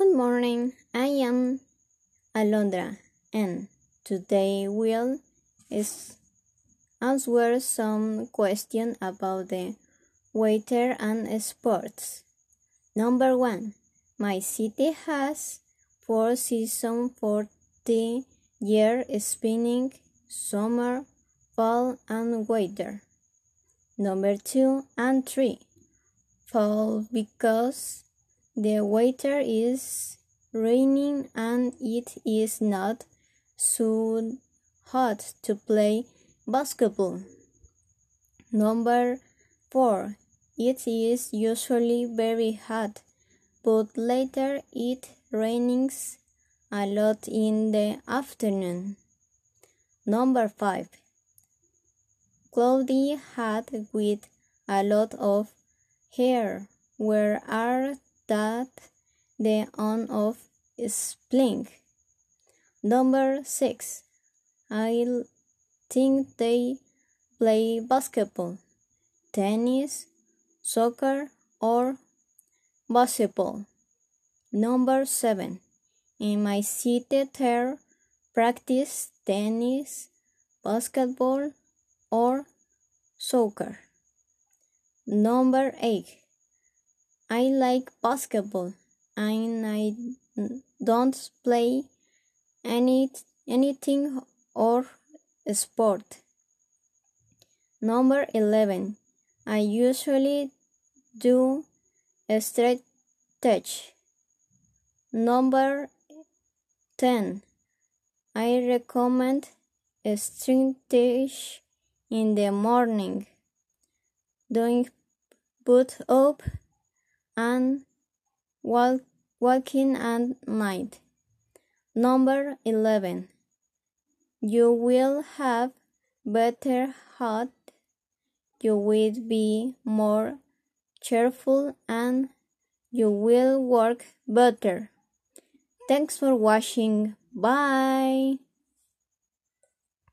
Good morning, I am Alondra and today we'll answer some questions about the weather and sports. Number one, my city has four seasons for the year spring, summer, fall and winter. Number two and three, fall because the weather is raining and it is not so hot to play basketball. Number 4. It is usually very hot, but later it rains a lot in the afternoon. Number 5. Cloudy hat with a lot of hair. Where are that the on of spring. Number six. I think they play basketball, tennis, soccer, or basketball. Number seven. In my city there practice tennis, basketball, or soccer. Number eight. I like basketball and I don't play any anything or sport. Number 11. I usually do a straight touch. Number 10. I recommend a string touch in the morning. Doing boot up and walk, walking at night. Number 11. You will have better health. You will be more cheerful and you will work better. Thanks for watching. Bye.